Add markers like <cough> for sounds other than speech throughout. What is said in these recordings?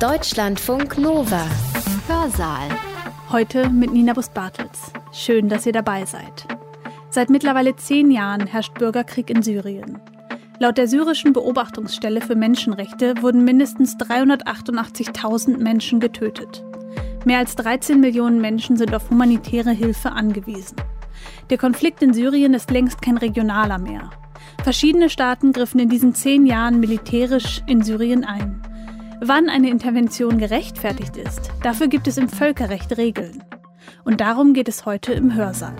Deutschlandfunk Nova. Hörsaal. Heute mit Nina Bus-Bartels. Schön, dass ihr dabei seid. Seit mittlerweile zehn Jahren herrscht Bürgerkrieg in Syrien. Laut der syrischen Beobachtungsstelle für Menschenrechte wurden mindestens 388.000 Menschen getötet. Mehr als 13 Millionen Menschen sind auf humanitäre Hilfe angewiesen. Der Konflikt in Syrien ist längst kein regionaler mehr. Verschiedene Staaten griffen in diesen zehn Jahren militärisch in Syrien ein. Wann eine Intervention gerechtfertigt ist, dafür gibt es im Völkerrecht Regeln. Und darum geht es heute im Hörsaal.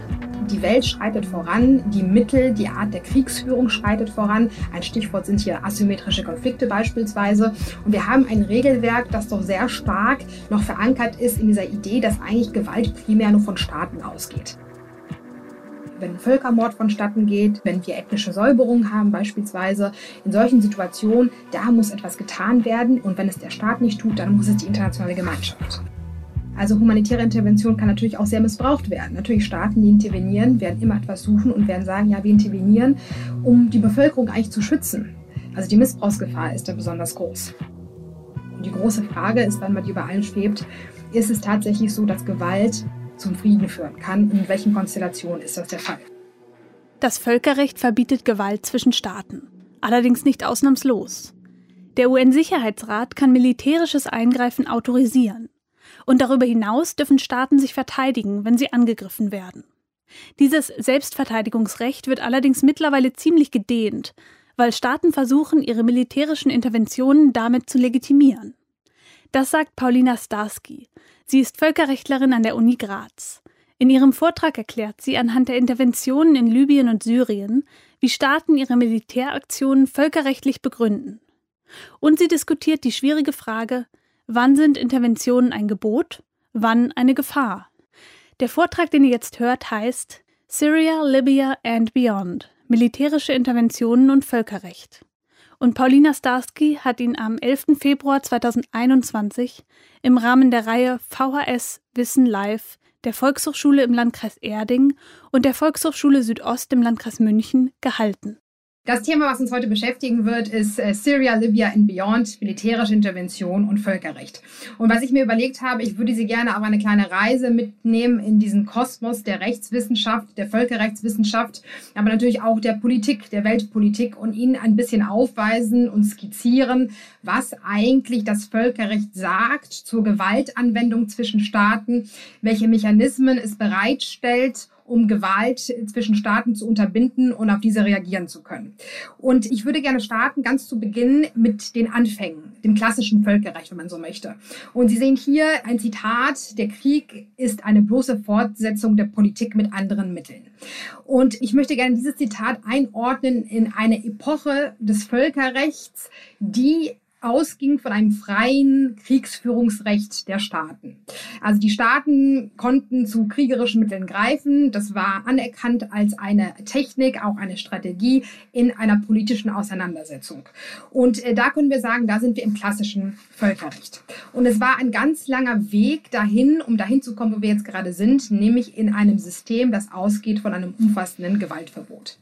Die Welt schreitet voran, die Mittel, die Art der Kriegsführung schreitet voran. Ein Stichwort sind hier asymmetrische Konflikte beispielsweise. Und wir haben ein Regelwerk, das doch sehr stark noch verankert ist in dieser Idee, dass eigentlich Gewalt primär nur von Staaten ausgeht wenn Völkermord vonstatten geht, wenn wir ethnische Säuberungen haben beispielsweise. In solchen Situationen, da muss etwas getan werden und wenn es der Staat nicht tut, dann muss es die internationale Gemeinschaft. Also humanitäre Intervention kann natürlich auch sehr missbraucht werden. Natürlich Staaten, die intervenieren, werden immer etwas suchen und werden sagen, ja, wir intervenieren, um die Bevölkerung eigentlich zu schützen. Also die Missbrauchsgefahr ist da besonders groß. Und die große Frage ist dann, die über schwebt, ist es tatsächlich so, dass Gewalt zum Frieden führen kann. In welchen Konstellationen ist das der Fall? Das Völkerrecht verbietet Gewalt zwischen Staaten, allerdings nicht ausnahmslos. Der UN-Sicherheitsrat kann militärisches Eingreifen autorisieren. Und darüber hinaus dürfen Staaten sich verteidigen, wenn sie angegriffen werden. Dieses Selbstverteidigungsrecht wird allerdings mittlerweile ziemlich gedehnt, weil Staaten versuchen, ihre militärischen Interventionen damit zu legitimieren. Das sagt Paulina Starsky. Sie ist Völkerrechtlerin an der Uni Graz. In ihrem Vortrag erklärt sie anhand der Interventionen in Libyen und Syrien, wie Staaten ihre Militäraktionen völkerrechtlich begründen. Und sie diskutiert die schwierige Frage, wann sind Interventionen ein Gebot, wann eine Gefahr. Der Vortrag, den ihr jetzt hört, heißt Syria, Libya and Beyond militärische Interventionen und Völkerrecht und Paulina Starsky hat ihn am 11. Februar 2021 im Rahmen der Reihe VHS Wissen Live der Volkshochschule im Landkreis Erding und der Volkshochschule Südost im Landkreis München gehalten. Das Thema, was uns heute beschäftigen wird, ist äh, Syria, Libya and Beyond, militärische Intervention und Völkerrecht. Und was ich mir überlegt habe, ich würde Sie gerne auf eine kleine Reise mitnehmen in diesen Kosmos der Rechtswissenschaft, der Völkerrechtswissenschaft, aber natürlich auch der Politik, der Weltpolitik und Ihnen ein bisschen aufweisen und skizzieren, was eigentlich das Völkerrecht sagt zur Gewaltanwendung zwischen Staaten, welche Mechanismen es bereitstellt um Gewalt zwischen Staaten zu unterbinden und auf diese reagieren zu können. Und ich würde gerne starten ganz zu Beginn mit den Anfängen, dem klassischen Völkerrecht, wenn man so möchte. Und Sie sehen hier ein Zitat, der Krieg ist eine bloße Fortsetzung der Politik mit anderen Mitteln. Und ich möchte gerne dieses Zitat einordnen in eine Epoche des Völkerrechts, die ausging von einem freien Kriegsführungsrecht der Staaten. Also die Staaten konnten zu kriegerischen Mitteln greifen. Das war anerkannt als eine Technik, auch eine Strategie in einer politischen Auseinandersetzung. Und äh, da können wir sagen, da sind wir im klassischen Völkerrecht. Und es war ein ganz langer Weg dahin, um dahin zu kommen, wo wir jetzt gerade sind, nämlich in einem System, das ausgeht von einem umfassenden Gewaltverbot.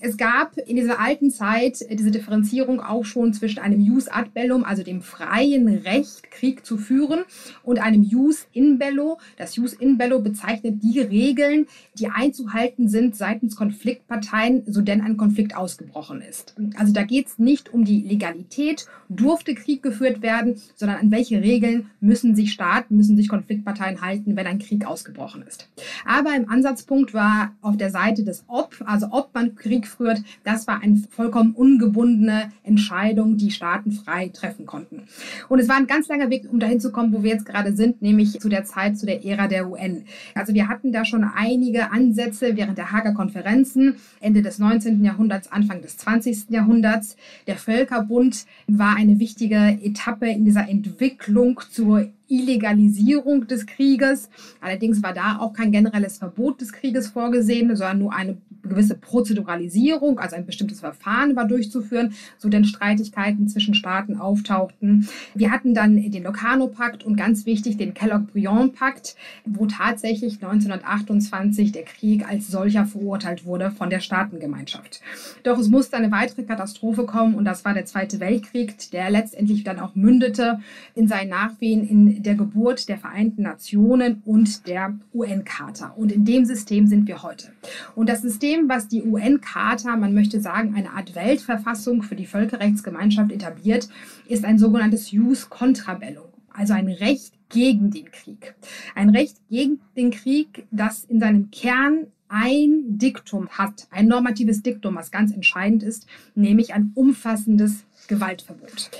Es gab in dieser alten Zeit diese Differenzierung auch schon zwischen einem Jus ad bellum, also dem freien Recht, Krieg zu führen, und einem Jus in bello. Das Jus in bello bezeichnet die Regeln, die einzuhalten sind seitens Konfliktparteien, so denn ein Konflikt ausgebrochen ist. Also da geht es nicht um die Legalität, durfte Krieg geführt werden, sondern an welche Regeln müssen sich Staaten, müssen sich Konfliktparteien halten, wenn ein Krieg ausgebrochen ist. Aber im Ansatzpunkt war auf der Seite des Ob, also ob man Krieg führt, das war eine vollkommen ungebundene Entscheidung, die Staaten frei treffen konnten. Und es war ein ganz langer Weg, um dahin zu kommen, wo wir jetzt gerade sind, nämlich zu der Zeit, zu der Ära der UN. Also wir hatten da schon einige Ansätze während der Hager Konferenzen, Ende des 19. Jahrhunderts, Anfang des 20. Jahrhunderts. Der Völkerbund war eine wichtige Etappe in dieser Entwicklung zur Illegalisierung des Krieges. Allerdings war da auch kein generelles Verbot des Krieges vorgesehen, sondern nur eine gewisse Prozeduralisierung, also ein bestimmtes Verfahren war durchzuführen, so denn Streitigkeiten zwischen Staaten auftauchten. Wir hatten dann den Locarno-Pakt und ganz wichtig den Kellogg-Briand-Pakt, wo tatsächlich 1928 der Krieg als solcher verurteilt wurde von der Staatengemeinschaft. Doch es musste eine weitere Katastrophe kommen und das war der Zweite Weltkrieg, der letztendlich dann auch mündete in seinen Nachwehen in der Geburt der Vereinten Nationen und der UN-Charta. Und in dem System sind wir heute. Und das System, was die UN-Charta, man möchte sagen, eine Art Weltverfassung für die Völkerrechtsgemeinschaft etabliert, ist ein sogenanntes Jus contra bellum, also ein Recht gegen den Krieg. Ein Recht gegen den Krieg, das in seinem Kern ein Diktum hat, ein normatives Diktum, was ganz entscheidend ist, nämlich ein umfassendes Gewaltverbot.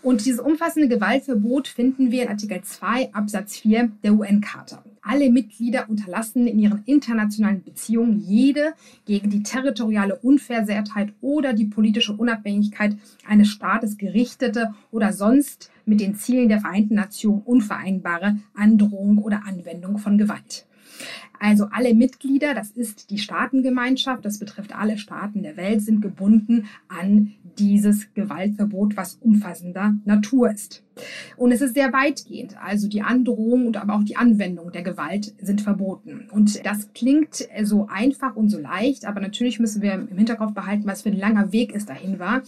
Und dieses umfassende Gewaltverbot finden wir in Artikel 2 Absatz 4 der UN-Charta. Alle Mitglieder unterlassen in ihren internationalen Beziehungen jede gegen die territoriale Unversehrtheit oder die politische Unabhängigkeit eines Staates gerichtete oder sonst mit den Zielen der Vereinten Nationen unvereinbare Androhung oder Anwendung von Gewalt. Also alle Mitglieder, das ist die Staatengemeinschaft, das betrifft alle Staaten der Welt, sind gebunden an dieses Gewaltverbot, was umfassender Natur ist. Und es ist sehr weitgehend. Also die Androhung und aber auch die Anwendung der Gewalt sind verboten. Und das klingt so einfach und so leicht, aber natürlich müssen wir im Hinterkopf behalten, was für ein langer Weg es dahin war.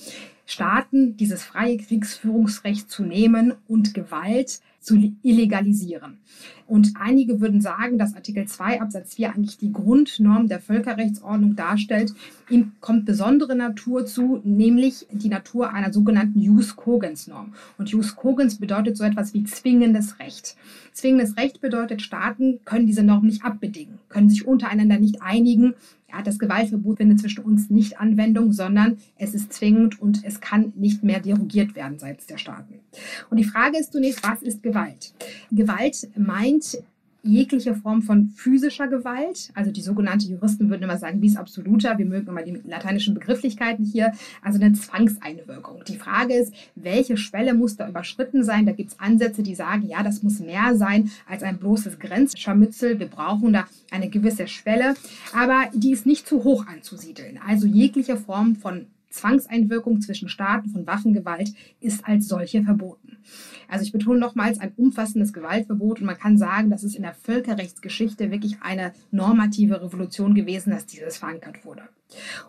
Staaten dieses freie Kriegsführungsrecht zu nehmen und Gewalt zu illegalisieren. Und einige würden sagen, dass Artikel 2 Absatz 4 eigentlich die Grundnorm der Völkerrechtsordnung darstellt. Ihm kommt besondere Natur zu, nämlich die Natur einer sogenannten Jus Cogens Norm. Und Jus Cogens bedeutet so etwas wie zwingendes Recht. Zwingendes Recht bedeutet, Staaten können diese Norm nicht abbedingen, können sich untereinander nicht einigen, ja, das Gewaltverbot findet zwischen uns nicht Anwendung, sondern es ist zwingend und es kann nicht mehr derogiert werden seitens der Staaten. Und die Frage ist zunächst, was ist Gewalt? Gewalt meint jegliche Form von physischer Gewalt, also die sogenannte Juristen würden immer sagen, bis absoluter, wir mögen immer die lateinischen Begrifflichkeiten hier, also eine Zwangseinwirkung. Die Frage ist, welche Schwelle muss da überschritten sein? Da gibt es Ansätze, die sagen, ja, das muss mehr sein als ein bloßes Grenzscharmützel. Wir brauchen da eine gewisse Schwelle, aber die ist nicht zu hoch anzusiedeln. Also jegliche Form von Zwangseinwirkung zwischen Staaten von Waffengewalt ist als solche verboten. Also ich betone nochmals ein umfassendes Gewaltverbot und man kann sagen, dass es in der Völkerrechtsgeschichte wirklich eine normative Revolution gewesen, dass dieses verankert wurde.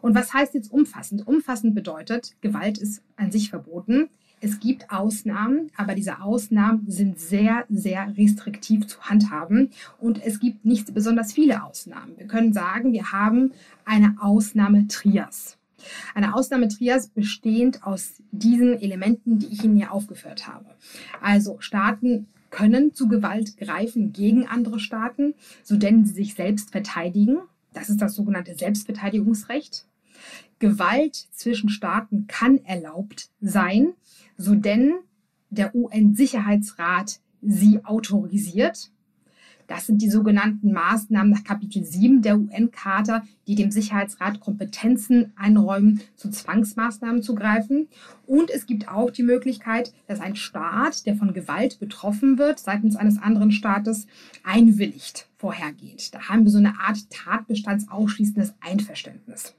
Und was heißt jetzt umfassend? Umfassend bedeutet, Gewalt ist an sich verboten. Es gibt Ausnahmen, aber diese Ausnahmen sind sehr, sehr restriktiv zu handhaben und es gibt nicht besonders viele Ausnahmen. Wir können sagen, wir haben eine Ausnahme Trias. Eine Ausnahmetrias bestehend aus diesen Elementen, die ich Ihnen hier aufgeführt habe. Also Staaten können zu Gewalt greifen gegen andere Staaten, so denn sie sich selbst verteidigen. Das ist das sogenannte Selbstverteidigungsrecht. Gewalt zwischen Staaten kann erlaubt sein, so denn der UN-Sicherheitsrat sie autorisiert. Das sind die sogenannten Maßnahmen nach Kapitel 7 der UN-Charta, die dem Sicherheitsrat Kompetenzen einräumen, zu Zwangsmaßnahmen zu greifen. Und es gibt auch die Möglichkeit, dass ein Staat, der von Gewalt betroffen wird, seitens eines anderen Staates einwilligt vorhergeht. Da haben wir so eine Art tatbestandsausschließendes Einverständnis.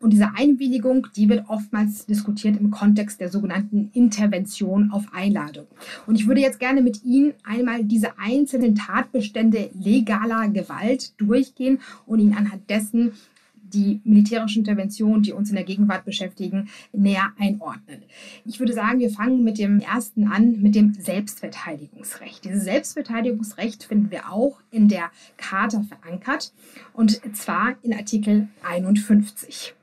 Und diese Einwilligung, die wird oftmals diskutiert im Kontext der sogenannten Intervention auf Einladung. Und ich würde jetzt gerne mit Ihnen einmal diese einzelnen Tatbestände legaler Gewalt durchgehen und Ihnen anhand dessen die militärische Intervention, die uns in der Gegenwart beschäftigen, näher einordnen. Ich würde sagen, wir fangen mit dem ersten an, mit dem Selbstverteidigungsrecht. Dieses Selbstverteidigungsrecht finden wir auch in der Charta verankert und zwar in Artikel 51.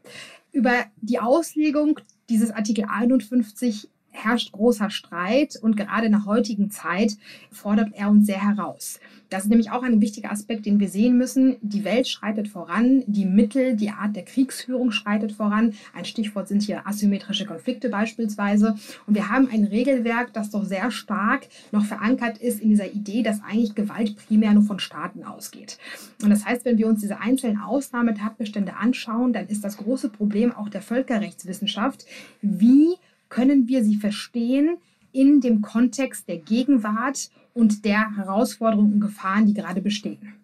Über die Auslegung dieses Artikel 51 herrscht großer Streit und gerade in der heutigen Zeit fordert er uns sehr heraus. Das ist nämlich auch ein wichtiger Aspekt, den wir sehen müssen. Die Welt schreitet voran, die Mittel, die Art der Kriegsführung schreitet voran. Ein Stichwort sind hier asymmetrische Konflikte beispielsweise. Und wir haben ein Regelwerk, das doch sehr stark noch verankert ist in dieser Idee, dass eigentlich Gewalt primär nur von Staaten ausgeht. Und das heißt, wenn wir uns diese einzelnen Ausnahmetatbestände anschauen, dann ist das große Problem auch der Völkerrechtswissenschaft, wie können wir sie verstehen in dem Kontext der Gegenwart und der Herausforderungen und Gefahren, die gerade bestehen.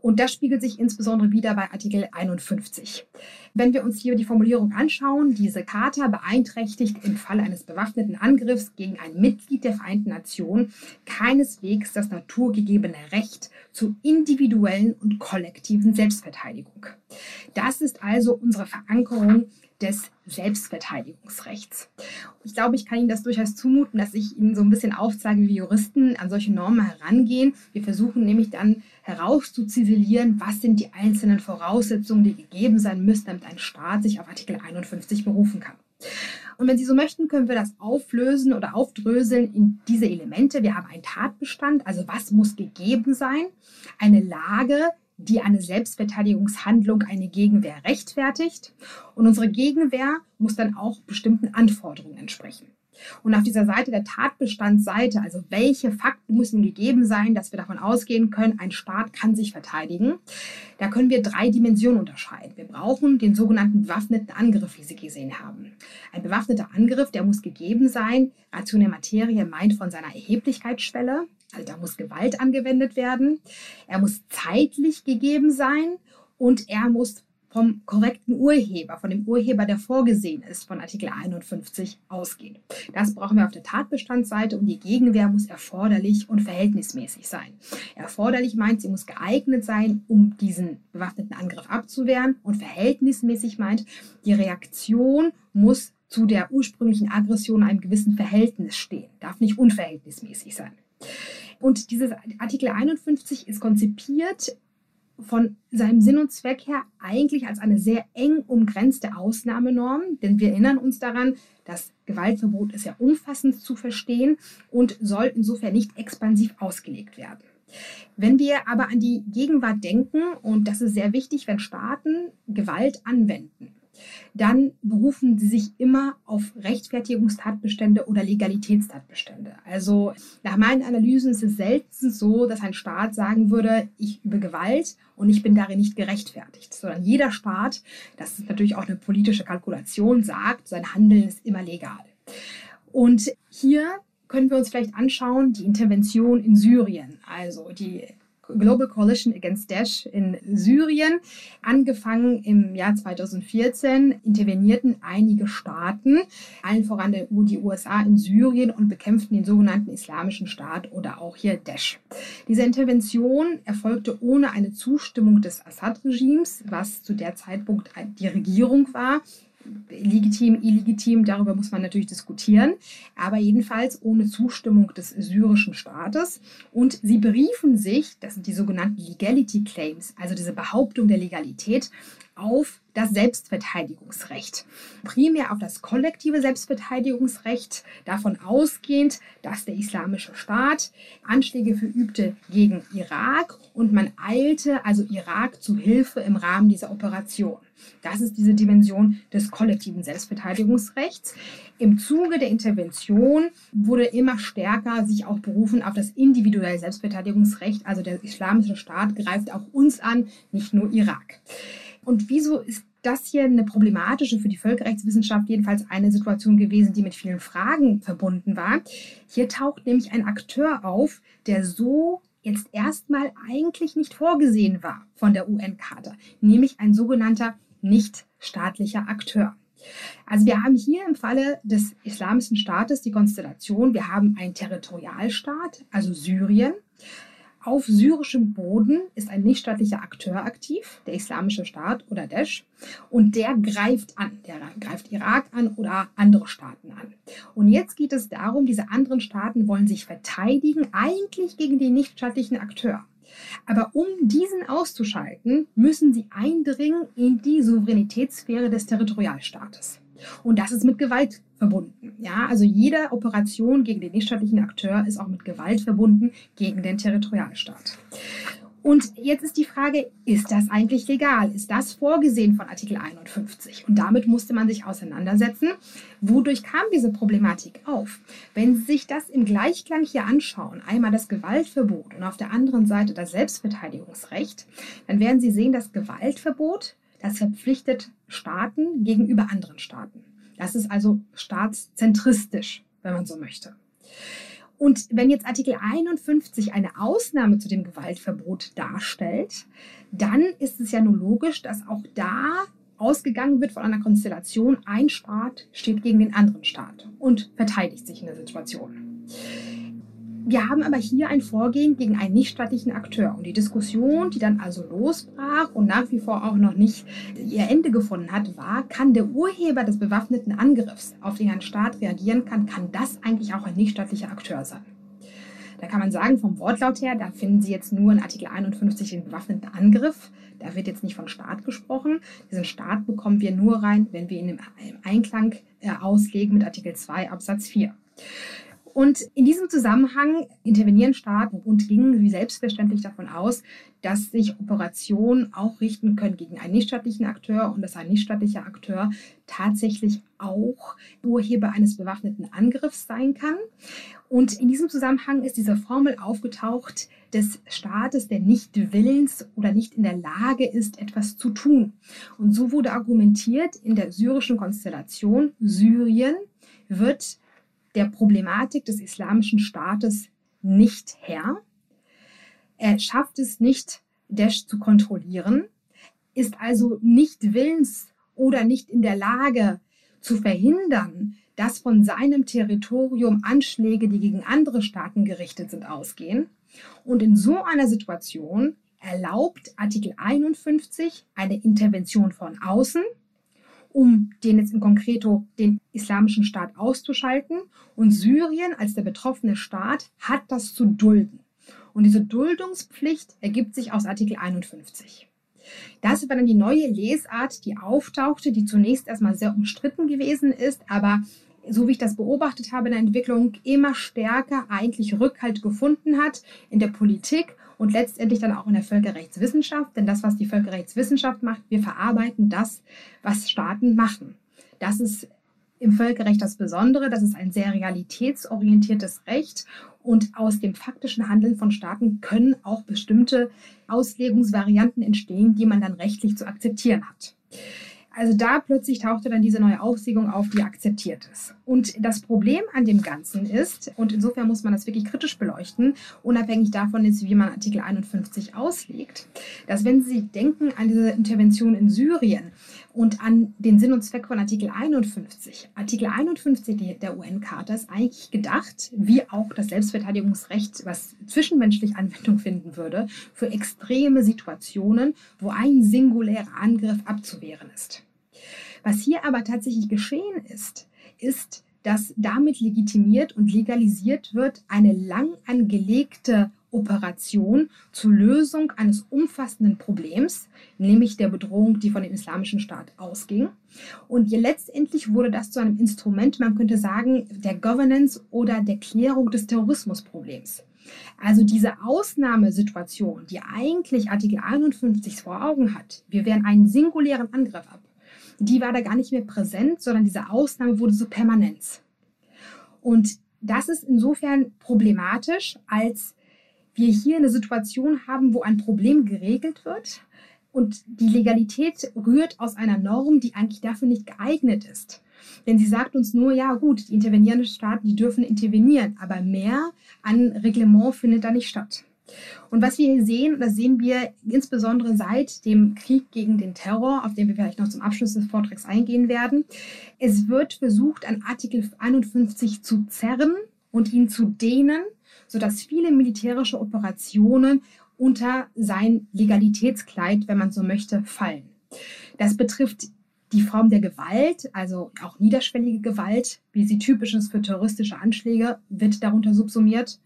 Und das spiegelt sich insbesondere wieder bei Artikel 51. Wenn wir uns hier die Formulierung anschauen, diese Charta beeinträchtigt im Fall eines bewaffneten Angriffs gegen ein Mitglied der Vereinten Nationen keineswegs das naturgegebene Recht zur individuellen und kollektiven Selbstverteidigung. Das ist also unsere Verankerung des Selbstverteidigungsrechts. Ich glaube, ich kann Ihnen das durchaus zumuten, dass ich Ihnen so ein bisschen aufzeige, wie Juristen an solche Normen herangehen. Wir versuchen nämlich dann herauszuziselieren, was sind die einzelnen Voraussetzungen, die gegeben sein müssen, damit ein Staat sich auf Artikel 51 berufen kann. Und wenn Sie so möchten, können wir das auflösen oder aufdröseln in diese Elemente. Wir haben einen Tatbestand, also was muss gegeben sein, eine Lage, die eine Selbstverteidigungshandlung eine Gegenwehr rechtfertigt. Und unsere Gegenwehr muss dann auch bestimmten Anforderungen entsprechen. Und auf dieser Seite der Tatbestandsseite, also welche Fakten müssen gegeben sein, dass wir davon ausgehen können, ein Staat kann sich verteidigen, da können wir drei Dimensionen unterscheiden. Wir brauchen den sogenannten bewaffneten Angriff, wie Sie gesehen haben. Ein bewaffneter Angriff, der muss gegeben sein. Ration der Materie meint von seiner Erheblichkeitsschwelle. Also da muss Gewalt angewendet werden. Er muss zeitlich gegeben sein und er muss vom korrekten Urheber, von dem Urheber, der vorgesehen ist, von Artikel 51 ausgehen. Das brauchen wir auf der Tatbestandsseite und die Gegenwehr muss erforderlich und verhältnismäßig sein. Erforderlich meint, sie muss geeignet sein, um diesen bewaffneten Angriff abzuwehren und verhältnismäßig meint, die Reaktion muss zu der ursprünglichen Aggression in einem gewissen Verhältnis stehen, darf nicht unverhältnismäßig sein. Und dieses Artikel 51 ist konzipiert von seinem Sinn und Zweck her eigentlich als eine sehr eng umgrenzte Ausnahmenorm, denn wir erinnern uns daran, das Gewaltverbot ist ja umfassend zu verstehen und soll insofern nicht expansiv ausgelegt werden. Wenn wir aber an die Gegenwart denken, und das ist sehr wichtig, wenn Staaten Gewalt anwenden, dann berufen sie sich immer auf Rechtfertigungstatbestände oder Legalitätstatbestände. Also nach meinen Analysen ist es selten so, dass ein Staat sagen würde, ich übe Gewalt und ich bin darin nicht gerechtfertigt, sondern jeder Staat, das ist natürlich auch eine politische Kalkulation, sagt, sein Handeln ist immer legal. Und hier können wir uns vielleicht anschauen, die Intervention in Syrien, also die Global Coalition Against Daesh in Syrien. Angefangen im Jahr 2014 intervenierten einige Staaten, allen voran die USA in Syrien und bekämpften den sogenannten Islamischen Staat oder auch hier Daesh. Diese Intervention erfolgte ohne eine Zustimmung des Assad-Regimes, was zu der Zeitpunkt die Regierung war legitim, illegitim, darüber muss man natürlich diskutieren, aber jedenfalls ohne Zustimmung des syrischen Staates. Und sie beriefen sich, das sind die sogenannten Legality Claims, also diese Behauptung der Legalität, auf das Selbstverteidigungsrecht. Primär auf das kollektive Selbstverteidigungsrecht, davon ausgehend, dass der Islamische Staat Anschläge verübte gegen Irak und man eilte also Irak zu Hilfe im Rahmen dieser Operation. Das ist diese Dimension des kollektiven Selbstverteidigungsrechts. Im Zuge der Intervention wurde immer stärker sich auch berufen auf das individuelle Selbstverteidigungsrecht. Also der Islamische Staat greift auch uns an, nicht nur Irak. Und wieso ist das hier eine problematische für die Völkerrechtswissenschaft, jedenfalls eine Situation gewesen, die mit vielen Fragen verbunden war. Hier taucht nämlich ein Akteur auf, der so jetzt erstmal eigentlich nicht vorgesehen war von der UN-Charta, nämlich ein sogenannter nichtstaatlicher Akteur. Also wir haben hier im Falle des Islamischen Staates die Konstellation, wir haben einen Territorialstaat, also Syrien, auf syrischem Boden ist ein nichtstaatlicher Akteur aktiv, der Islamische Staat oder Daesh, und der greift an. Der greift Irak an oder andere Staaten an. Und jetzt geht es darum, diese anderen Staaten wollen sich verteidigen, eigentlich gegen den nichtstaatlichen Akteur. Aber um diesen auszuschalten, müssen sie eindringen in die Souveränitätssphäre des Territorialstaates. Und das ist mit Gewalt verbunden. Ja, also jede Operation gegen den nichtstaatlichen Akteur ist auch mit Gewalt verbunden gegen den Territorialstaat. Und jetzt ist die Frage, ist das eigentlich legal? Ist das vorgesehen von Artikel 51? Und damit musste man sich auseinandersetzen. Wodurch kam diese Problematik auf? Wenn Sie sich das im Gleichklang hier anschauen, einmal das Gewaltverbot und auf der anderen Seite das Selbstverteidigungsrecht, dann werden Sie sehen, das Gewaltverbot, das verpflichtet Staaten gegenüber anderen Staaten. Das ist also staatszentristisch, wenn man so möchte. Und wenn jetzt Artikel 51 eine Ausnahme zu dem Gewaltverbot darstellt, dann ist es ja nur logisch, dass auch da ausgegangen wird von einer Konstellation, ein Staat steht gegen den anderen Staat und verteidigt sich in der Situation. Wir haben aber hier ein Vorgehen gegen einen nichtstaatlichen Akteur. Und die Diskussion, die dann also losbrach und nach wie vor auch noch nicht ihr Ende gefunden hat, war, kann der Urheber des bewaffneten Angriffs, auf den ein Staat reagieren kann, kann das eigentlich auch ein nichtstaatlicher Akteur sein? Da kann man sagen, vom Wortlaut her, da finden Sie jetzt nur in Artikel 51 den bewaffneten Angriff. Da wird jetzt nicht von Staat gesprochen. Diesen Staat bekommen wir nur rein, wenn wir ihn im Einklang äh, auslegen mit Artikel 2 Absatz 4. Und in diesem Zusammenhang intervenieren Staaten und gingen wie selbstverständlich davon aus, dass sich Operationen auch richten können gegen einen nichtstaatlichen Akteur und dass ein nichtstaatlicher Akteur tatsächlich auch Urheber eines bewaffneten Angriffs sein kann. Und in diesem Zusammenhang ist diese Formel aufgetaucht des Staates, der nicht willens oder nicht in der Lage ist, etwas zu tun. Und so wurde argumentiert, in der syrischen Konstellation Syrien wird der Problematik des islamischen Staates nicht Herr. Er schafft es nicht, Daesh zu kontrollieren, ist also nicht willens oder nicht in der Lage zu verhindern, dass von seinem Territorium Anschläge, die gegen andere Staaten gerichtet sind, ausgehen. Und in so einer Situation erlaubt Artikel 51 eine Intervention von außen, um den jetzt in konkreto den islamischen Staat auszuschalten. Und Syrien als der betroffene Staat hat das zu dulden. Und diese Duldungspflicht ergibt sich aus Artikel 51. Das war dann die neue Lesart, die auftauchte, die zunächst erstmal sehr umstritten gewesen ist, aber so wie ich das beobachtet habe in der Entwicklung, immer stärker eigentlich Rückhalt gefunden hat in der Politik und letztendlich dann auch in der Völkerrechtswissenschaft. Denn das, was die Völkerrechtswissenschaft macht, wir verarbeiten das, was Staaten machen. Das ist im Völkerrecht das Besondere, das ist ein sehr realitätsorientiertes Recht und aus dem faktischen Handeln von Staaten können auch bestimmte Auslegungsvarianten entstehen, die man dann rechtlich zu akzeptieren hat. Also da plötzlich tauchte dann diese neue Aufsigung auf, die akzeptiert ist. Und das Problem an dem Ganzen ist, und insofern muss man das wirklich kritisch beleuchten, unabhängig davon ist, wie man Artikel 51 auslegt, dass wenn Sie denken an diese Intervention in Syrien und an den Sinn und Zweck von Artikel 51. Artikel 51 der UN-Charta ist eigentlich gedacht, wie auch das Selbstverteidigungsrecht, was zwischenmenschlich Anwendung finden würde, für extreme Situationen, wo ein singulärer Angriff abzuwehren ist. Was hier aber tatsächlich geschehen ist, ist, dass damit legitimiert und legalisiert wird eine lang angelegte Operation zur Lösung eines umfassenden Problems, nämlich der Bedrohung, die von dem Islamischen Staat ausging. Und letztendlich wurde das zu einem Instrument, man könnte sagen, der Governance oder der Klärung des Terrorismusproblems. Also diese Ausnahmesituation, die eigentlich Artikel 51 vor Augen hat, wir wehren einen singulären Angriff ab, die war da gar nicht mehr präsent, sondern diese Ausnahme wurde so permanent. Und das ist insofern problematisch, als wir hier eine Situation haben, wo ein Problem geregelt wird und die Legalität rührt aus einer Norm, die eigentlich dafür nicht geeignet ist. Denn sie sagt uns nur, ja gut, die intervenierenden Staaten, die dürfen intervenieren, aber mehr an Reglement findet da nicht statt. Und was wir hier sehen, das sehen wir insbesondere seit dem Krieg gegen den Terror, auf den wir vielleicht noch zum Abschluss des Vortrags eingehen werden. Es wird versucht, an Artikel 51 zu zerren und ihn zu dehnen, sodass viele militärische Operationen unter sein Legalitätskleid, wenn man so möchte, fallen. Das betrifft die Form der Gewalt, also auch niederschwellige Gewalt, wie sie typisch ist für terroristische Anschläge, wird darunter subsumiert.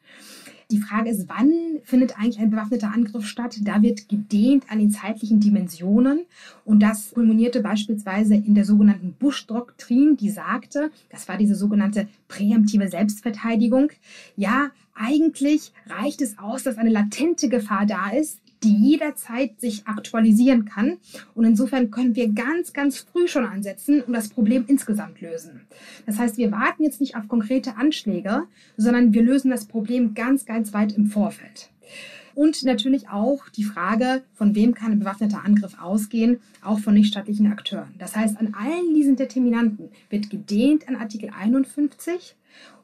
Die Frage ist, wann findet eigentlich ein bewaffneter Angriff statt? Da wird gedehnt an den zeitlichen Dimensionen. Und das kulminierte beispielsweise in der sogenannten Bush-Doktrin, die sagte, das war diese sogenannte präemptive Selbstverteidigung. Ja, eigentlich reicht es aus, dass eine latente Gefahr da ist, die jederzeit sich aktualisieren kann. Und insofern können wir ganz, ganz früh schon ansetzen und das Problem insgesamt lösen. Das heißt, wir warten jetzt nicht auf konkrete Anschläge, sondern wir lösen das Problem ganz, ganz weit im Vorfeld. Und natürlich auch die Frage, von wem kann ein bewaffneter Angriff ausgehen, auch von nichtstaatlichen Akteuren. Das heißt, an allen diesen Determinanten wird gedehnt an Artikel 51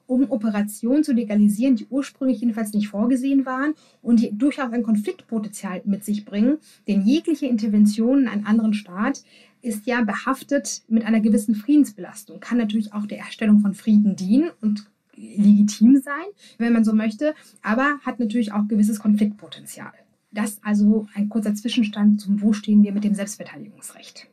um Operationen zu legalisieren, die ursprünglich jedenfalls nicht vorgesehen waren und die durchaus ein Konfliktpotenzial mit sich bringen. Denn jegliche Intervention in einen anderen Staat ist ja behaftet mit einer gewissen Friedensbelastung, kann natürlich auch der Erstellung von Frieden dienen und legitim sein, wenn man so möchte, aber hat natürlich auch gewisses Konfliktpotenzial. Das also ein kurzer Zwischenstand zum, wo stehen wir mit dem Selbstverteidigungsrecht.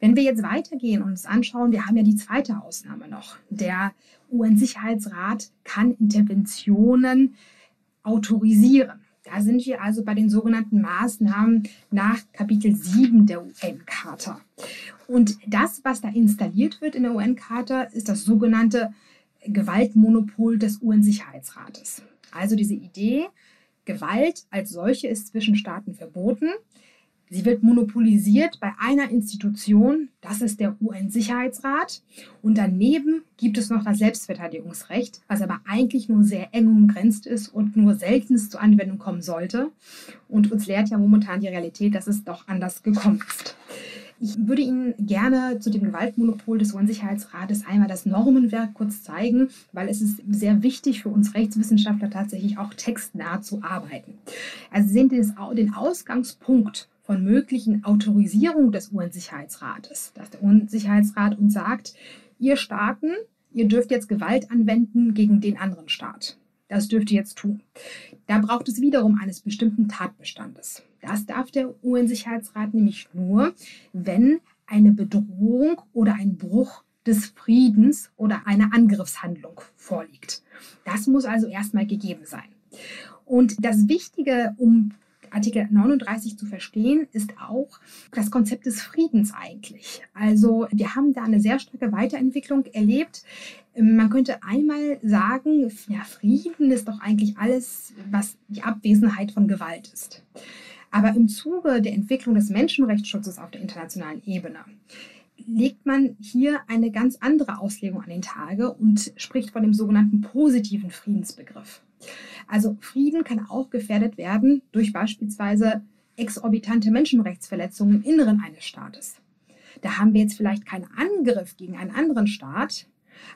Wenn wir jetzt weitergehen und uns anschauen, wir haben ja die zweite Ausnahme noch. Der UN-Sicherheitsrat kann Interventionen autorisieren. Da sind wir also bei den sogenannten Maßnahmen nach Kapitel 7 der UN-Charta. Und das, was da installiert wird in der UN-Charta, ist das sogenannte Gewaltmonopol des UN-Sicherheitsrates. Also diese Idee, Gewalt als solche ist zwischen Staaten verboten. Sie wird monopolisiert bei einer Institution, das ist der UN-Sicherheitsrat. Und daneben gibt es noch das Selbstverteidigungsrecht, was aber eigentlich nur sehr eng umgrenzt ist und nur seltenst zur Anwendung kommen sollte. Und uns lehrt ja momentan die Realität, dass es doch anders gekommen ist. Ich würde Ihnen gerne zu dem Gewaltmonopol des UN-Sicherheitsrates einmal das Normenwerk kurz zeigen, weil es ist sehr wichtig für uns Rechtswissenschaftler tatsächlich auch textnah zu arbeiten. Also Sie sehen den Ausgangspunkt von möglichen Autorisierung des UN-Sicherheitsrates, dass der UN-Sicherheitsrat uns sagt, ihr Staaten, ihr dürft jetzt Gewalt anwenden gegen den anderen Staat. Das dürft ihr jetzt tun. Da braucht es wiederum eines bestimmten Tatbestandes. Das darf der UN-Sicherheitsrat nämlich nur, wenn eine Bedrohung oder ein Bruch des Friedens oder eine Angriffshandlung vorliegt. Das muss also erstmal gegeben sein. Und das Wichtige, um Artikel 39 zu verstehen, ist auch das Konzept des Friedens eigentlich. Also wir haben da eine sehr starke Weiterentwicklung erlebt. Man könnte einmal sagen, ja, Frieden ist doch eigentlich alles, was die Abwesenheit von Gewalt ist. Aber im Zuge der Entwicklung des Menschenrechtsschutzes auf der internationalen Ebene legt man hier eine ganz andere Auslegung an den Tage und spricht von dem sogenannten positiven Friedensbegriff. Also Frieden kann auch gefährdet werden durch beispielsweise exorbitante Menschenrechtsverletzungen im Inneren eines Staates. Da haben wir jetzt vielleicht keinen Angriff gegen einen anderen Staat,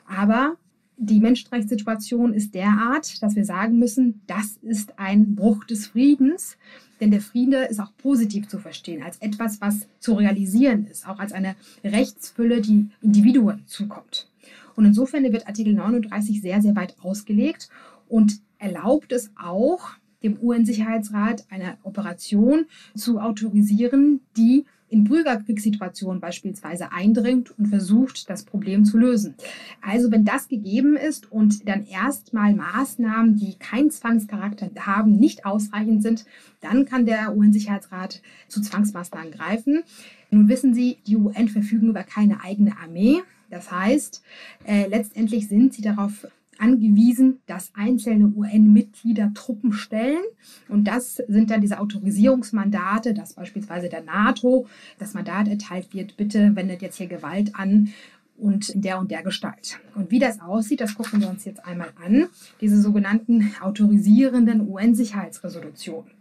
aber die Menschenrechtssituation ist derart, dass wir sagen müssen, das ist ein Bruch des Friedens, denn der Friede ist auch positiv zu verstehen, als etwas, was zu realisieren ist, auch als eine Rechtsfülle, die Individuen zukommt. Und insofern wird Artikel 39 sehr, sehr weit ausgelegt und erlaubt es auch, dem UN-Sicherheitsrat eine Operation zu autorisieren, die in Bürgerkriegssituationen beispielsweise eindringt und versucht, das Problem zu lösen. Also wenn das gegeben ist und dann erstmal Maßnahmen, die keinen Zwangscharakter haben, nicht ausreichend sind, dann kann der UN-Sicherheitsrat zu Zwangsmaßnahmen greifen. Nun wissen Sie, die UN verfügen über keine eigene Armee. Das heißt, äh, letztendlich sind sie darauf angewiesen, dass einzelne UN-Mitglieder Truppen stellen. Und das sind dann diese Autorisierungsmandate, dass beispielsweise der NATO das Mandat erteilt wird, bitte wendet jetzt hier Gewalt an und in der und der Gestalt. Und wie das aussieht, das gucken wir uns jetzt einmal an. Diese sogenannten autorisierenden UN-Sicherheitsresolutionen.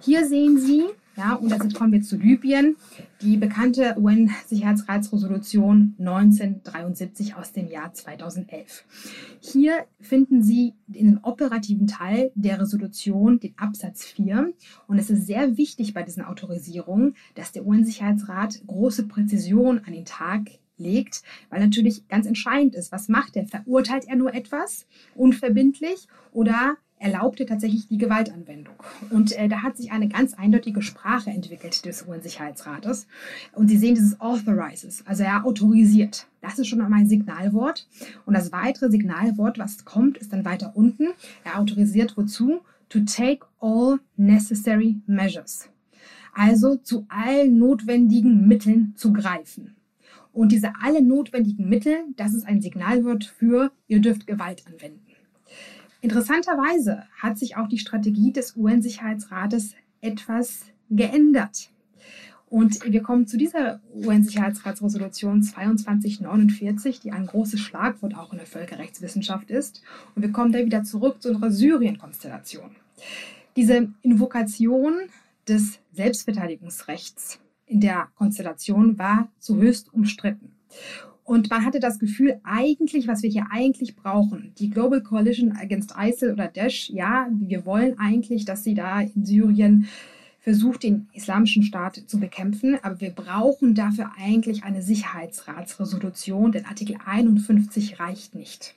Hier sehen Sie, ja, und jetzt kommen wir zu Libyen, die bekannte UN-Sicherheitsratsresolution 1973 aus dem Jahr 2011. Hier finden Sie in dem operativen Teil der Resolution den Absatz 4. Und es ist sehr wichtig bei diesen Autorisierungen, dass der UN-Sicherheitsrat große Präzision an den Tag legt, weil natürlich ganz entscheidend ist, was macht er? Verurteilt er nur etwas unverbindlich oder erlaubt er tatsächlich die Gewaltanwendung? Und äh, da hat sich eine ganz eindeutige Sprache entwickelt des UN-Sicherheitsrates. Und Sie sehen dieses authorizes, also er autorisiert. Das ist schon einmal ein Signalwort. Und das weitere Signalwort, was kommt, ist dann weiter unten. Er autorisiert wozu? To take all necessary measures. Also zu allen notwendigen Mitteln zu greifen. Und diese alle notwendigen Mittel, das ist ein Signalwort für, ihr dürft Gewalt anwenden. Interessanterweise hat sich auch die Strategie des UN-Sicherheitsrates etwas geändert. Und wir kommen zu dieser UN-Sicherheitsratsresolution 2249, die ein großes Schlagwort auch in der Völkerrechtswissenschaft ist. Und wir kommen da wieder zurück zu unserer Syrien-Konstellation. Diese Invokation des Selbstverteidigungsrechts in der Konstellation war zu höchst umstritten. Und man hatte das Gefühl, eigentlich, was wir hier eigentlich brauchen, die Global Coalition Against ISIL oder Daesh, ja, wir wollen eigentlich, dass sie da in Syrien versucht, den islamischen Staat zu bekämpfen, aber wir brauchen dafür eigentlich eine Sicherheitsratsresolution, denn Artikel 51 reicht nicht.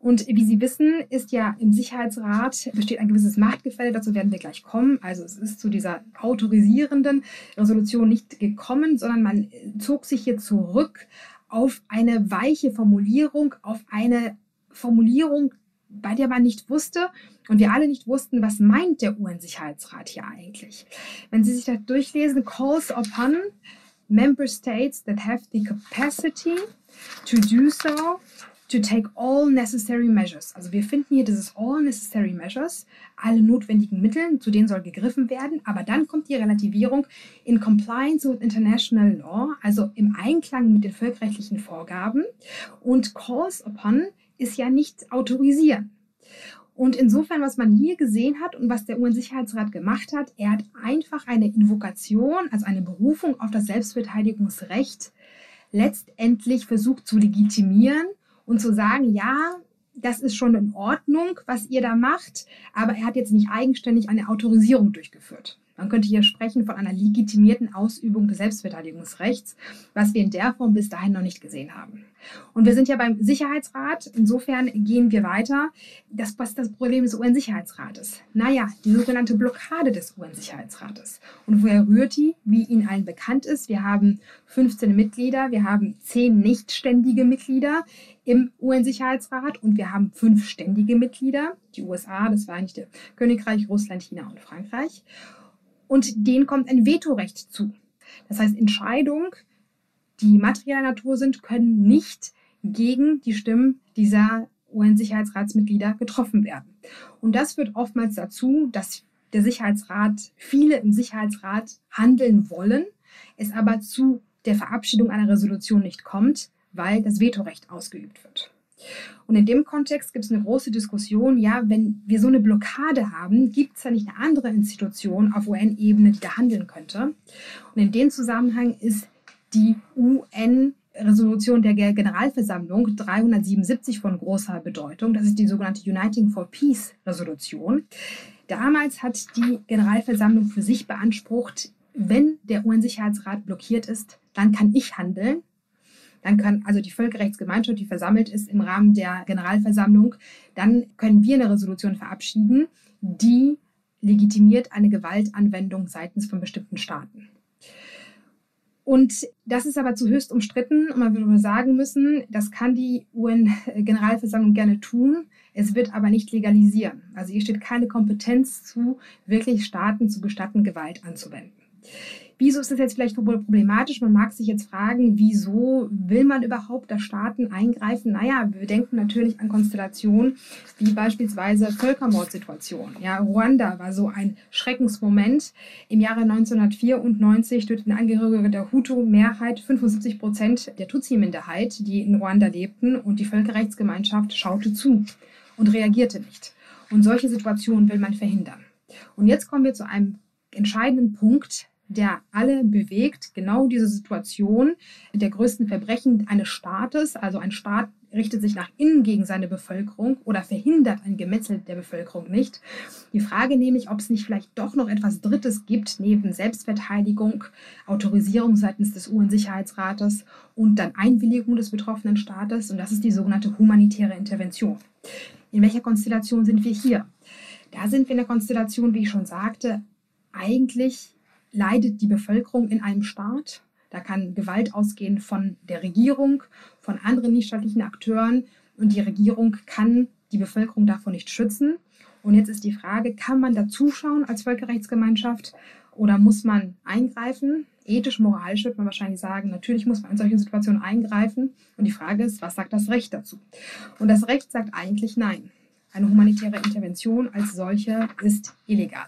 Und wie Sie wissen, ist ja im Sicherheitsrat besteht ein gewisses Machtgefälle, dazu werden wir gleich kommen. Also es ist zu dieser autorisierenden Resolution nicht gekommen, sondern man zog sich hier zurück auf eine weiche Formulierung, auf eine Formulierung, bei der man nicht wusste und wir alle nicht wussten, was meint der UN-Sicherheitsrat hier eigentlich. Wenn Sie sich das durchlesen, calls upon member states that have the capacity to do so to take all necessary measures. Also wir finden hier dieses all necessary measures, alle notwendigen Mittel, zu denen soll gegriffen werden, aber dann kommt die Relativierung in compliance with international law, also im Einklang mit den völkerrechtlichen Vorgaben und calls upon ist ja nicht autorisieren. Und insofern, was man hier gesehen hat und was der UN-Sicherheitsrat gemacht hat, er hat einfach eine Invokation, also eine Berufung auf das Selbstverteidigungsrecht letztendlich versucht zu legitimieren und zu sagen, ja, das ist schon in Ordnung, was ihr da macht, aber er hat jetzt nicht eigenständig eine Autorisierung durchgeführt. Man könnte hier sprechen von einer legitimierten Ausübung des Selbstverteidigungsrechts, was wir in der Form bis dahin noch nicht gesehen haben. Und wir sind ja beim Sicherheitsrat. Insofern gehen wir weiter. Das, was das Problem des UN-Sicherheitsrates? Naja, die sogenannte Blockade des UN-Sicherheitsrates. Und woher rührt die? Wie Ihnen allen bekannt ist, wir haben 15 Mitglieder, wir haben 10 nichtständige Mitglieder im UN-Sicherheitsrat und wir haben fünf ständige Mitglieder, die USA, das Vereinigte Königreich, Russland, China und Frankreich und denen kommt ein Vetorecht zu. Das heißt, Entscheidungen, die materieller Natur sind, können nicht gegen die Stimmen dieser UN-Sicherheitsratsmitglieder getroffen werden. Und das führt oftmals dazu, dass der Sicherheitsrat, viele im Sicherheitsrat handeln wollen, es aber zu der Verabschiedung einer Resolution nicht kommt, weil das Vetorecht ausgeübt wird. Und in dem Kontext gibt es eine große Diskussion, ja, wenn wir so eine Blockade haben, gibt es da nicht eine andere Institution auf UN-Ebene, die da handeln könnte? Und in dem Zusammenhang ist die UN Resolution der Generalversammlung 377 von großer Bedeutung. Das ist die sogenannte Uniting for Peace Resolution. Damals hat die Generalversammlung für sich beansprucht, wenn der UN-Sicherheitsrat blockiert ist, dann kann ich handeln dann kann also die Völkerrechtsgemeinschaft, die versammelt ist im Rahmen der Generalversammlung, dann können wir eine Resolution verabschieden, die legitimiert eine Gewaltanwendung seitens von bestimmten Staaten. Und das ist aber zu höchst umstritten und man würde sagen müssen, das kann die UN-Generalversammlung gerne tun, es wird aber nicht legalisieren. Also hier steht keine Kompetenz zu, wirklich Staaten zu gestatten, Gewalt anzuwenden. Wieso ist das jetzt vielleicht problematisch? Man mag sich jetzt fragen, wieso will man überhaupt, dass Staaten eingreifen? Naja, wir denken natürlich an Konstellationen wie beispielsweise Völkermordsituationen. Ja, Ruanda war so ein Schreckensmoment. Im Jahre 1994 töteten Angehörige der Hutu-Mehrheit 75 Prozent der Tutsi-Minderheit, die in Ruanda lebten, und die Völkerrechtsgemeinschaft schaute zu und reagierte nicht. Und solche Situationen will man verhindern. Und jetzt kommen wir zu einem entscheidenden Punkt, der alle bewegt, genau diese Situation der größten Verbrechen eines Staates. Also ein Staat richtet sich nach innen gegen seine Bevölkerung oder verhindert ein Gemetzel der Bevölkerung nicht. Die Frage nämlich, ob es nicht vielleicht doch noch etwas Drittes gibt, neben Selbstverteidigung, Autorisierung seitens des UN-Sicherheitsrates und dann Einwilligung des betroffenen Staates. Und das ist die sogenannte humanitäre Intervention. In welcher Konstellation sind wir hier? Da sind wir in der Konstellation, wie ich schon sagte, eigentlich leidet die Bevölkerung in einem Staat. Da kann Gewalt ausgehen von der Regierung, von anderen nichtstaatlichen Akteuren und die Regierung kann die Bevölkerung davon nicht schützen. Und jetzt ist die Frage, kann man da zuschauen als Völkerrechtsgemeinschaft oder muss man eingreifen? Ethisch, moralisch wird man wahrscheinlich sagen, natürlich muss man in solchen Situationen eingreifen. Und die Frage ist, was sagt das Recht dazu? Und das Recht sagt eigentlich nein. Eine humanitäre Intervention als solche ist illegal.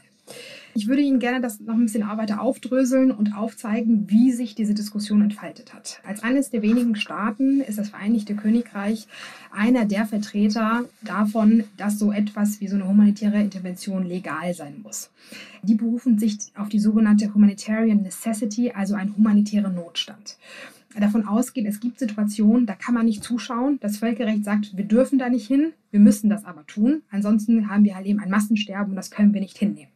Ich würde Ihnen gerne das noch ein bisschen weiter aufdröseln und aufzeigen, wie sich diese Diskussion entfaltet hat. Als eines der wenigen Staaten ist das Vereinigte Königreich einer der Vertreter davon, dass so etwas wie so eine humanitäre Intervention legal sein muss. Die berufen sich auf die sogenannte Humanitarian Necessity, also einen humanitären Notstand. davon ausgehen, es gibt Situationen, da kann man nicht zuschauen. Das Völkerrecht sagt, wir dürfen da nicht hin, wir müssen das aber tun. Ansonsten haben wir halt eben ein Massensterben und das können wir nicht hinnehmen.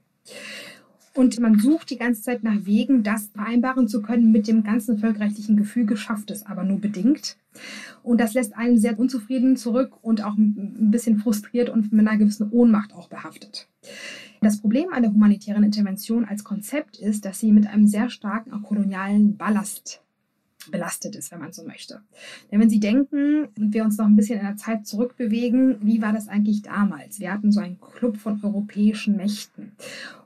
Und man sucht die ganze Zeit nach Wegen, das vereinbaren zu können mit dem ganzen völkerrechtlichen Gefüge, schafft es aber nur bedingt. Und das lässt einen sehr unzufrieden zurück und auch ein bisschen frustriert und mit einer gewissen Ohnmacht auch behaftet. Das Problem an der humanitären Intervention als Konzept ist, dass sie mit einem sehr starken kolonialen Ballast belastet ist, wenn man so möchte. Denn wenn Sie denken und wir uns noch ein bisschen in der Zeit zurückbewegen, wie war das eigentlich damals? Wir hatten so einen Club von europäischen Mächten.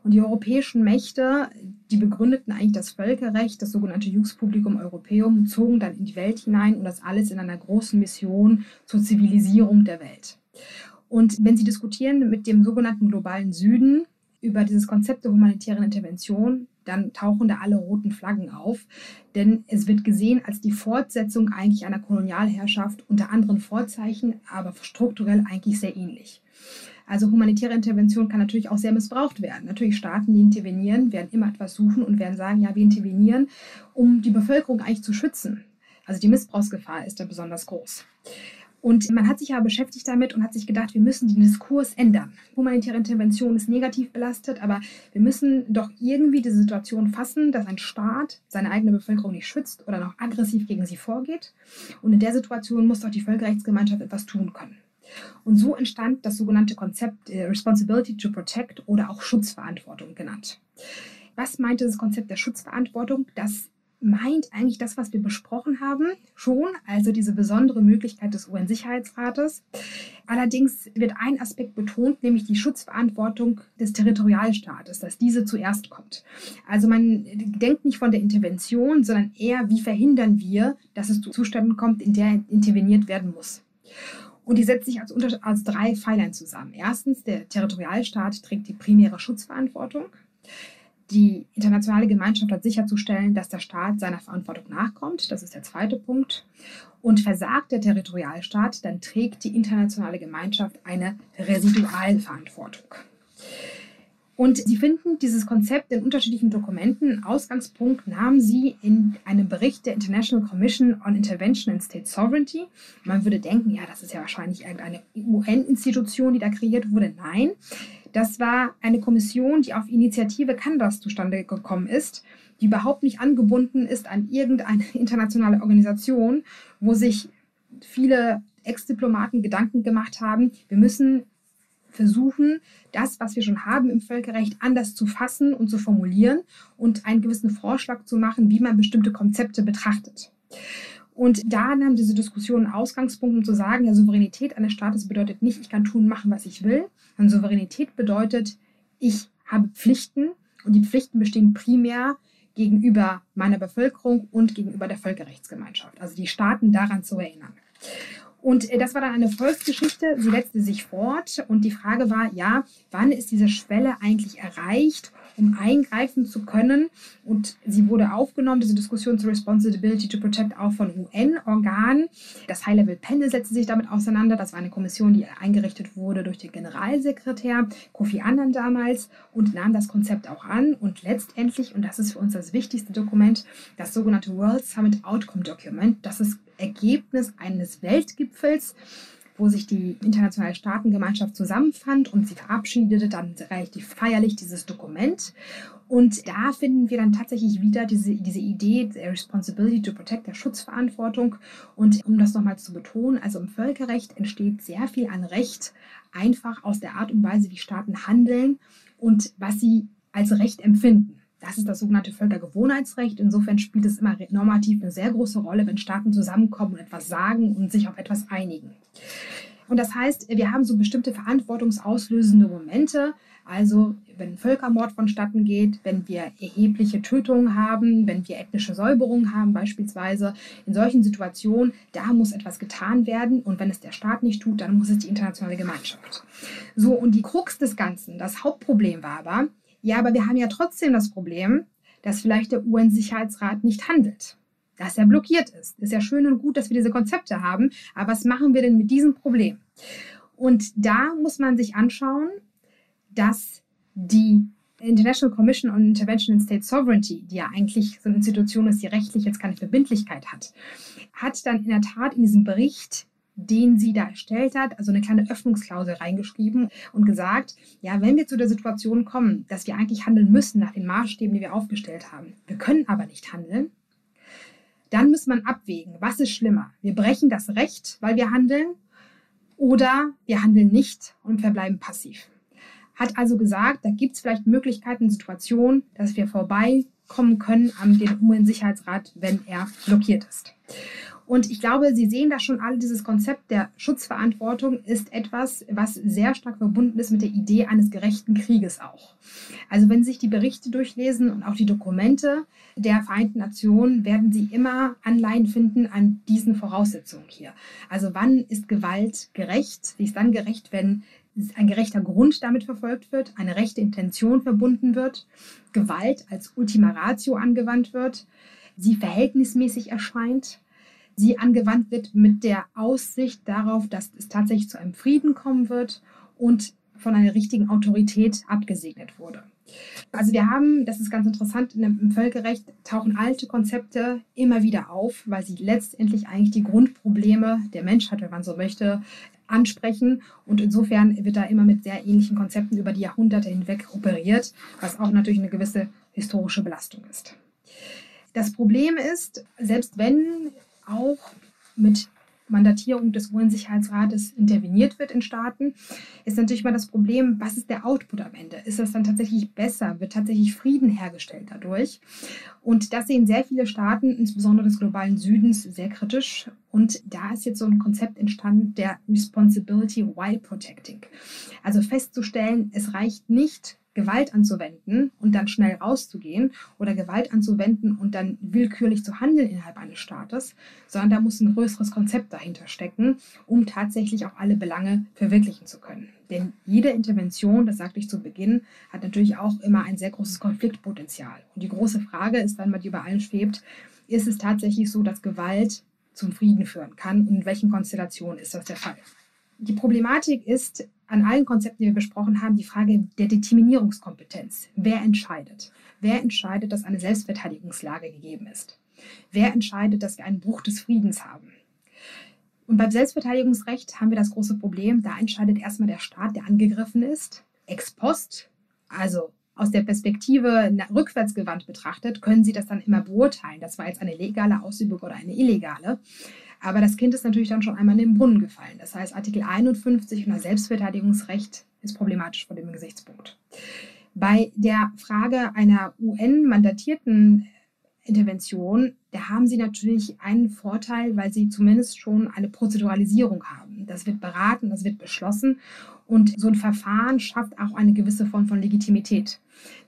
Und die europäischen Mächte, die begründeten eigentlich das Völkerrecht, das sogenannte Jux Publicum Europaeum, zogen dann in die Welt hinein und das alles in einer großen Mission zur Zivilisierung der Welt. Und wenn Sie diskutieren mit dem sogenannten globalen Süden über dieses Konzept der humanitären Intervention, dann tauchen da alle roten Flaggen auf. Denn es wird gesehen als die Fortsetzung eigentlich einer Kolonialherrschaft unter anderen Vorzeichen, aber strukturell eigentlich sehr ähnlich. Also humanitäre Intervention kann natürlich auch sehr missbraucht werden. Natürlich Staaten, die intervenieren, werden immer etwas suchen und werden sagen, ja, wir intervenieren, um die Bevölkerung eigentlich zu schützen. Also die Missbrauchsgefahr ist da besonders groß. Und man hat sich ja beschäftigt damit und hat sich gedacht, wir müssen den Diskurs ändern. Humanitäre Intervention ist negativ belastet, aber wir müssen doch irgendwie die Situation fassen, dass ein Staat seine eigene Bevölkerung nicht schützt oder noch aggressiv gegen sie vorgeht. Und in der Situation muss doch die Völkerrechtsgemeinschaft etwas tun können. Und so entstand das sogenannte Konzept äh, Responsibility to Protect oder auch Schutzverantwortung genannt. Was meint das Konzept der Schutzverantwortung? Das meint eigentlich das, was wir besprochen haben, schon, also diese besondere Möglichkeit des UN-Sicherheitsrates. Allerdings wird ein Aspekt betont, nämlich die Schutzverantwortung des Territorialstaates, dass diese zuerst kommt. Also man denkt nicht von der Intervention, sondern eher, wie verhindern wir, dass es zu Zuständen kommt, in der interveniert werden muss. Und die setzt sich als, als drei Pfeilern zusammen. Erstens, der Territorialstaat trägt die primäre Schutzverantwortung die internationale Gemeinschaft hat sicherzustellen, dass der Staat seiner Verantwortung nachkommt. Das ist der zweite Punkt. Und versagt der Territorialstaat, dann trägt die internationale Gemeinschaft eine Residualverantwortung. Und Sie finden dieses Konzept in unterschiedlichen Dokumenten. Ausgangspunkt nahmen Sie in einem Bericht der International Commission on Intervention in State Sovereignty. Man würde denken, ja, das ist ja wahrscheinlich irgendeine UN-Institution, die da kreiert wurde. Nein, das war eine Kommission, die auf Initiative Kanadas zustande gekommen ist, die überhaupt nicht angebunden ist an irgendeine <laughs> internationale Organisation, wo sich viele Ex-Diplomaten Gedanken gemacht haben, wir müssen versuchen, das, was wir schon haben im Völkerrecht, anders zu fassen und zu formulieren und einen gewissen Vorschlag zu machen, wie man bestimmte Konzepte betrachtet. Und da nahm diese Diskussion Ausgangspunkt, um zu sagen, ja, Souveränität eines Staates bedeutet nicht, ich kann tun, machen, was ich will, sondern Souveränität bedeutet, ich habe Pflichten und die Pflichten bestehen primär gegenüber meiner Bevölkerung und gegenüber der Völkerrechtsgemeinschaft. Also die Staaten daran zu erinnern. Und äh, das war dann eine Volksgeschichte, sie setzte sich fort und die Frage war, ja, wann ist diese Schwelle eigentlich erreicht, um eingreifen zu können? Und sie wurde aufgenommen, diese Diskussion zur Responsibility to Protect auch von UN-Organen. Das High-Level Panel setzte sich damit auseinander. Das war eine Kommission, die eingerichtet wurde durch den Generalsekretär Kofi Annan damals und nahm das Konzept auch an. Und letztendlich, und das ist für uns das wichtigste Dokument, das sogenannte World Summit Outcome Document. Das ist Ergebnis eines Weltgipfels, wo sich die internationale Staatengemeinschaft zusammenfand und sie verabschiedete dann relativ feierlich dieses Dokument. Und da finden wir dann tatsächlich wieder diese, diese Idee der Responsibility to Protect, der Schutzverantwortung. Und um das nochmal zu betonen, also im Völkerrecht entsteht sehr viel an Recht einfach aus der Art und Weise, wie Staaten handeln und was sie als Recht empfinden. Das ist das sogenannte Völkergewohnheitsrecht. Insofern spielt es immer normativ eine sehr große Rolle, wenn Staaten zusammenkommen und etwas sagen und sich auf etwas einigen. Und das heißt, wir haben so bestimmte verantwortungsauslösende Momente. Also wenn Völkermord vonstatten geht, wenn wir erhebliche Tötungen haben, wenn wir ethnische Säuberungen haben beispielsweise. In solchen Situationen, da muss etwas getan werden. Und wenn es der Staat nicht tut, dann muss es die internationale Gemeinschaft. So, und die Krux des Ganzen, das Hauptproblem war aber, ja, aber wir haben ja trotzdem das Problem, dass vielleicht der UN-Sicherheitsrat nicht handelt, dass er blockiert ist. Ist ja schön und gut, dass wir diese Konzepte haben, aber was machen wir denn mit diesem Problem? Und da muss man sich anschauen, dass die International Commission on Intervention in State Sovereignty, die ja eigentlich so eine Institution ist, die rechtlich jetzt keine Verbindlichkeit hat, hat dann in der Tat in diesem Bericht den sie da erstellt hat, also eine kleine Öffnungsklausel reingeschrieben und gesagt, ja, wenn wir zu der Situation kommen, dass wir eigentlich handeln müssen nach den Maßstäben, die wir aufgestellt haben, wir können aber nicht handeln, dann muss man abwägen, was ist schlimmer? Wir brechen das Recht, weil wir handeln, oder wir handeln nicht und verbleiben passiv. Hat also gesagt, da gibt es vielleicht Möglichkeiten, Situationen, dass wir vorbeikommen können an den UN-Sicherheitsrat, wenn er blockiert ist. Und ich glaube, Sie sehen da schon alle, dieses Konzept der Schutzverantwortung ist etwas, was sehr stark verbunden ist mit der Idee eines gerechten Krieges auch. Also wenn Sie sich die Berichte durchlesen und auch die Dokumente der Vereinten Nationen, werden Sie immer Anleihen finden an diesen Voraussetzungen hier. Also wann ist Gewalt gerecht? Sie ist dann gerecht, wenn ein gerechter Grund damit verfolgt wird, eine rechte Intention verbunden wird, Gewalt als Ultima Ratio angewandt wird, sie verhältnismäßig erscheint, sie angewandt wird mit der Aussicht darauf, dass es tatsächlich zu einem Frieden kommen wird und von einer richtigen Autorität abgesegnet wurde. Also wir haben, das ist ganz interessant, im Völkerrecht tauchen alte Konzepte immer wieder auf, weil sie letztendlich eigentlich die Grundprobleme der Menschheit, wenn man so möchte, ansprechen. Und insofern wird da immer mit sehr ähnlichen Konzepten über die Jahrhunderte hinweg operiert, was auch natürlich eine gewisse historische Belastung ist. Das Problem ist, selbst wenn auch mit Mandatierung des UN-Sicherheitsrates interveniert wird in Staaten, ist natürlich mal das Problem, was ist der Output am Ende? Ist das dann tatsächlich besser? Wird tatsächlich Frieden hergestellt dadurch? Und das sehen sehr viele Staaten, insbesondere des globalen Südens, sehr kritisch. Und da ist jetzt so ein Konzept entstanden, der Responsibility while protecting. Also festzustellen, es reicht nicht, Gewalt anzuwenden und dann schnell rauszugehen oder Gewalt anzuwenden und dann willkürlich zu handeln innerhalb eines Staates, sondern da muss ein größeres Konzept dahinter stecken, um tatsächlich auch alle Belange verwirklichen zu können. Denn jede Intervention, das sagte ich zu Beginn, hat natürlich auch immer ein sehr großes Konfliktpotenzial. Und die große Frage ist dann, die über allen schwebt, ist es tatsächlich so, dass Gewalt zum Frieden führen kann und in welchen Konstellationen ist das der Fall? Die Problematik ist an allen Konzepten, die wir besprochen haben, die Frage der Determinierungskompetenz. Wer entscheidet? Wer entscheidet, dass eine Selbstverteidigungslage gegeben ist? Wer entscheidet, dass wir einen Bruch des Friedens haben? Und beim Selbstverteidigungsrecht haben wir das große Problem, da entscheidet erstmal der Staat, der angegriffen ist, ex post, also aus der Perspektive rückwärtsgewandt betrachtet, können Sie das dann immer beurteilen. Das war jetzt eine legale Ausübung oder eine illegale. Aber das Kind ist natürlich dann schon einmal in den Brunnen gefallen. Das heißt, Artikel 51 und das Selbstverteidigungsrecht ist problematisch vor dem Gesichtspunkt. Bei der Frage einer UN-mandatierten Intervention, da haben Sie natürlich einen Vorteil, weil Sie zumindest schon eine Prozeduralisierung haben. Das wird beraten, das wird beschlossen und so ein Verfahren schafft auch eine gewisse Form von Legitimität.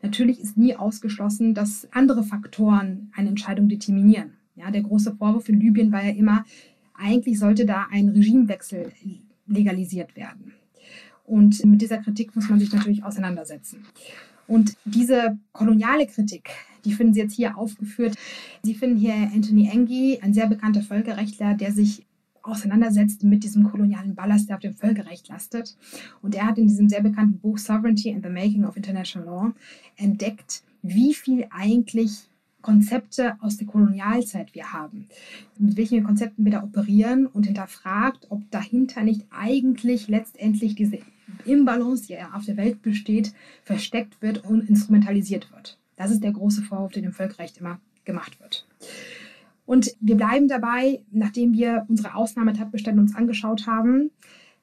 Natürlich ist nie ausgeschlossen, dass andere Faktoren eine Entscheidung determinieren. Ja, der große Vorwurf in Libyen war ja immer, eigentlich sollte da ein Regimewechsel legalisiert werden. Und mit dieser Kritik muss man sich natürlich auseinandersetzen. Und diese koloniale Kritik, die finden Sie jetzt hier aufgeführt. Sie finden hier Anthony Engie, ein sehr bekannter Völkerrechtler, der sich auseinandersetzt mit diesem kolonialen Ballast, der auf dem Völkerrecht lastet. Und er hat in diesem sehr bekannten Buch Sovereignty and the Making of International Law entdeckt, wie viel eigentlich Konzepte aus der Kolonialzeit wir haben, mit welchen Konzepten wir da operieren und hinterfragt, ob dahinter nicht eigentlich letztendlich diese Imbalance, die auf der Welt besteht, versteckt wird und instrumentalisiert wird. Das ist der große Vorwurf, der dem Völkerrecht immer gemacht wird. Und wir bleiben dabei, nachdem wir unsere Ausnahmetatbestände uns angeschaut haben,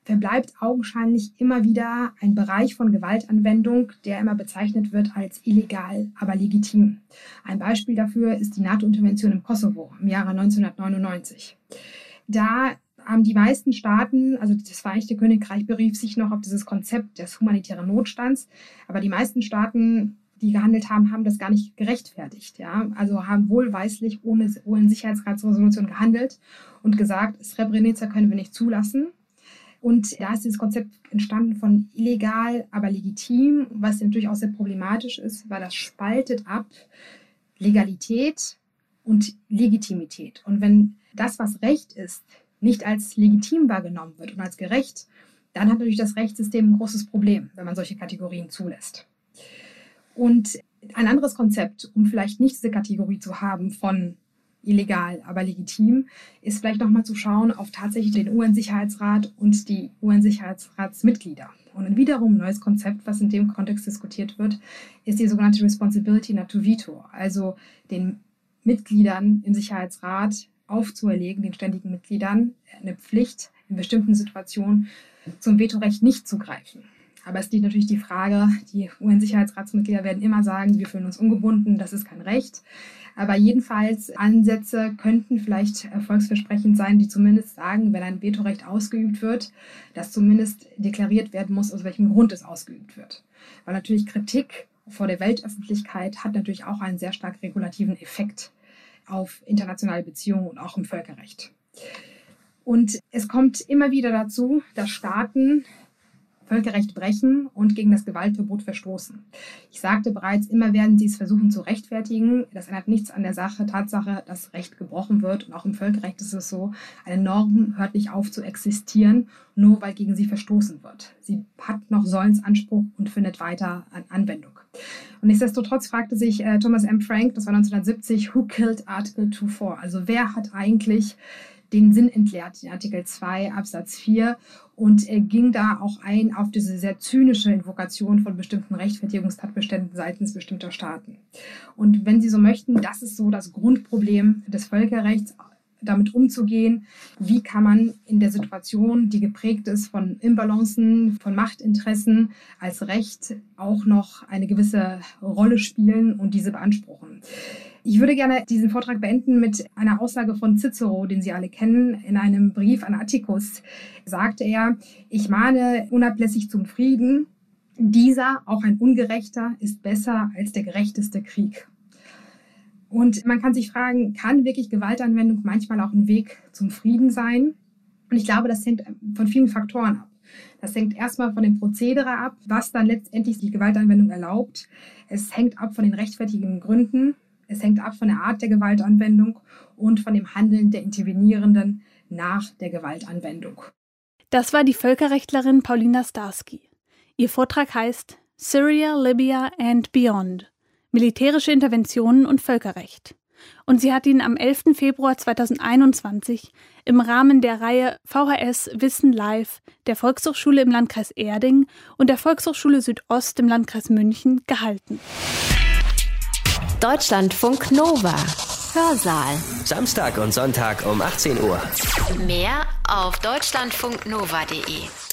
verbleibt augenscheinlich immer wieder ein Bereich von Gewaltanwendung, der immer bezeichnet wird als illegal, aber legitim. Ein Beispiel dafür ist die NATO-Intervention im Kosovo im Jahre 1999. Da haben die meisten Staaten, also das Vereinigte Königreich berief sich noch auf dieses Konzept des humanitären Notstands, aber die meisten Staaten die gehandelt haben, haben das gar nicht gerechtfertigt. Ja? Also haben wohlweislich ohne, ohne Sicherheitsratsresolution gehandelt und gesagt, Srebrenica können wir nicht zulassen. Und da ist dieses Konzept entstanden von illegal, aber legitim, was natürlich auch sehr problematisch ist, weil das spaltet ab Legalität und Legitimität. Und wenn das, was Recht ist, nicht als legitim wahrgenommen wird und als gerecht, dann hat natürlich das Rechtssystem ein großes Problem, wenn man solche Kategorien zulässt. Und ein anderes Konzept, um vielleicht nicht diese Kategorie zu haben von illegal, aber legitim, ist vielleicht nochmal zu schauen auf tatsächlich den UN-Sicherheitsrat und die UN-Sicherheitsratsmitglieder. Und ein wiederum neues Konzept, was in dem Kontext diskutiert wird, ist die sogenannte Responsibility not to veto, also den Mitgliedern im Sicherheitsrat aufzuerlegen, den ständigen Mitgliedern, eine Pflicht in bestimmten Situationen zum Vetorecht nicht zu greifen. Aber es liegt natürlich die Frage, die UN-Sicherheitsratsmitglieder werden immer sagen, wir fühlen uns ungebunden, das ist kein Recht. Aber jedenfalls Ansätze könnten vielleicht erfolgsversprechend sein, die zumindest sagen, wenn ein Vetorecht ausgeübt wird, dass zumindest deklariert werden muss, aus welchem Grund es ausgeübt wird. Weil natürlich Kritik vor der Weltöffentlichkeit hat natürlich auch einen sehr stark regulativen Effekt auf internationale Beziehungen und auch im Völkerrecht. Und es kommt immer wieder dazu, dass Staaten Völkerrecht brechen und gegen das Gewaltverbot verstoßen. Ich sagte bereits, immer werden sie es versuchen zu rechtfertigen. Das ändert nichts an der Sache, Tatsache, dass Recht gebrochen wird. Und auch im Völkerrecht ist es so, eine Norm hört nicht auf zu existieren, nur weil gegen sie verstoßen wird. Sie hat noch Sollensanspruch und findet weiter an Anwendung. Und nichtsdestotrotz fragte sich äh, Thomas M. Frank, das war 1970, who killed Article 2.4? Also wer hat eigentlich den Sinn entleert, in Artikel 2 Absatz 4 und er ging da auch ein auf diese sehr zynische Invokation von bestimmten Rechtfertigungstatbeständen seitens bestimmter Staaten. Und wenn Sie so möchten, das ist so das Grundproblem des Völkerrechts, damit umzugehen. Wie kann man in der Situation, die geprägt ist von Imbalancen, von Machtinteressen, als Recht auch noch eine gewisse Rolle spielen und diese beanspruchen? Ich würde gerne diesen Vortrag beenden mit einer Aussage von Cicero, den Sie alle kennen. In einem Brief an Atticus sagte er, ich mahne unablässig zum Frieden. Dieser, auch ein ungerechter, ist besser als der gerechteste Krieg. Und man kann sich fragen, kann wirklich Gewaltanwendung manchmal auch ein Weg zum Frieden sein? Und ich glaube, das hängt von vielen Faktoren ab. Das hängt erstmal von dem Prozedere ab, was dann letztendlich die Gewaltanwendung erlaubt. Es hängt ab von den rechtfertigen Gründen. Es hängt ab von der Art der Gewaltanwendung und von dem Handeln der Intervenierenden nach der Gewaltanwendung. Das war die Völkerrechtlerin Paulina Starsky. Ihr Vortrag heißt Syria, Libya and Beyond. Militärische Interventionen und Völkerrecht. Und sie hat ihn am 11. Februar 2021 im Rahmen der Reihe VHS Wissen Live der Volkshochschule im Landkreis Erding und der Volkshochschule Südost im Landkreis München gehalten. Deutschlandfunk Nova. Hörsaal. Samstag und Sonntag um 18 Uhr. Mehr auf deutschlandfunknova.de.